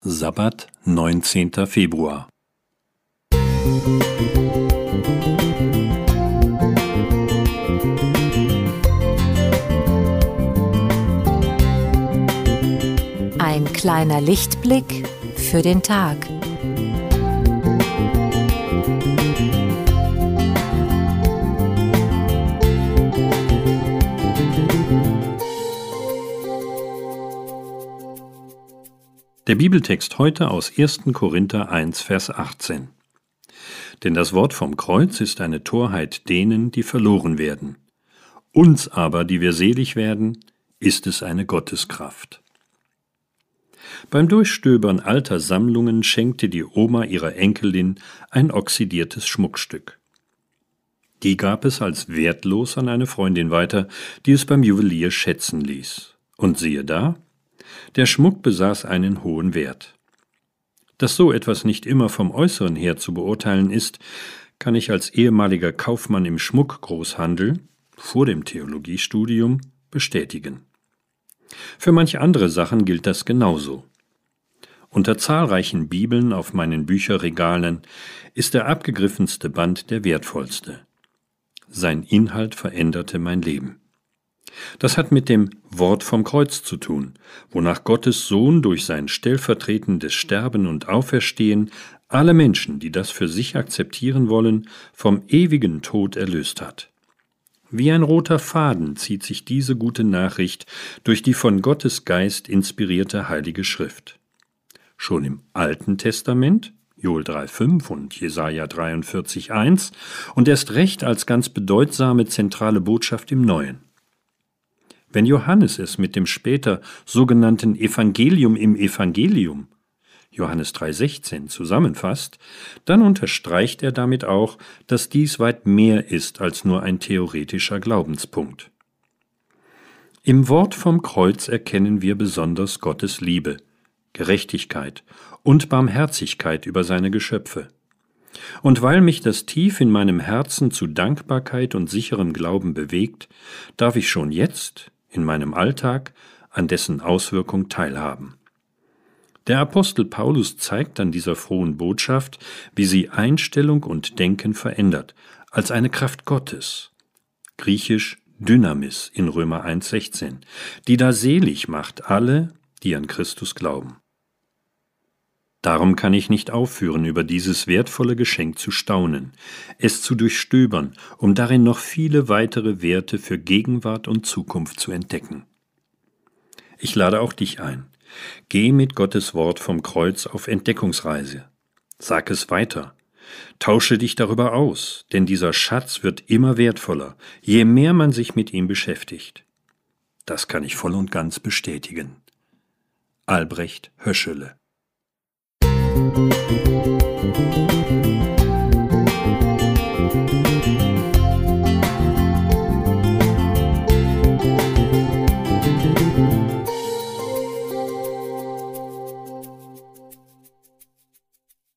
Sabbat, 19. Februar. Ein kleiner Lichtblick für den Tag. Der Bibeltext heute aus 1. Korinther 1, Vers 18. Denn das Wort vom Kreuz ist eine Torheit denen, die verloren werden. Uns aber, die wir selig werden, ist es eine Gotteskraft. Beim Durchstöbern alter Sammlungen schenkte die Oma ihrer Enkelin ein oxidiertes Schmuckstück. Die gab es als wertlos an eine Freundin weiter, die es beim Juwelier schätzen ließ. Und siehe da, der Schmuck besaß einen hohen Wert. Dass so etwas nicht immer vom Äußeren her zu beurteilen ist, kann ich als ehemaliger Kaufmann im Schmuckgroßhandel vor dem Theologiestudium bestätigen. Für manche andere Sachen gilt das genauso. Unter zahlreichen Bibeln auf meinen Bücherregalen ist der abgegriffenste Band der wertvollste. Sein Inhalt veränderte mein Leben. Das hat mit dem Wort vom Kreuz zu tun, wonach Gottes Sohn durch sein stellvertretendes Sterben und Auferstehen alle Menschen, die das für sich akzeptieren wollen, vom ewigen Tod erlöst hat. Wie ein roter Faden zieht sich diese gute Nachricht durch die von Gottes Geist inspirierte Heilige Schrift. Schon im Alten Testament, Joel 3,5 und Jesaja 43,1 und erst recht als ganz bedeutsame zentrale Botschaft im Neuen. Wenn Johannes es mit dem später sogenannten Evangelium im Evangelium Johannes 3:16 zusammenfasst, dann unterstreicht er damit auch, dass dies weit mehr ist als nur ein theoretischer Glaubenspunkt. Im Wort vom Kreuz erkennen wir besonders Gottes Liebe, Gerechtigkeit und Barmherzigkeit über seine Geschöpfe. Und weil mich das tief in meinem Herzen zu Dankbarkeit und sicherem Glauben bewegt, darf ich schon jetzt, in meinem Alltag an dessen Auswirkung teilhaben. Der Apostel Paulus zeigt an dieser frohen Botschaft, wie sie Einstellung und Denken verändert, als eine Kraft Gottes. Griechisch Dynamis in Römer 1,16, die da selig macht alle, die an Christus glauben. Darum kann ich nicht aufhören, über dieses wertvolle Geschenk zu staunen, es zu durchstöbern, um darin noch viele weitere Werte für Gegenwart und Zukunft zu entdecken. Ich lade auch dich ein. Geh mit Gottes Wort vom Kreuz auf Entdeckungsreise. Sag es weiter. Tausche dich darüber aus, denn dieser Schatz wird immer wertvoller, je mehr man sich mit ihm beschäftigt. Das kann ich voll und ganz bestätigen. Albrecht Höschele Thank you.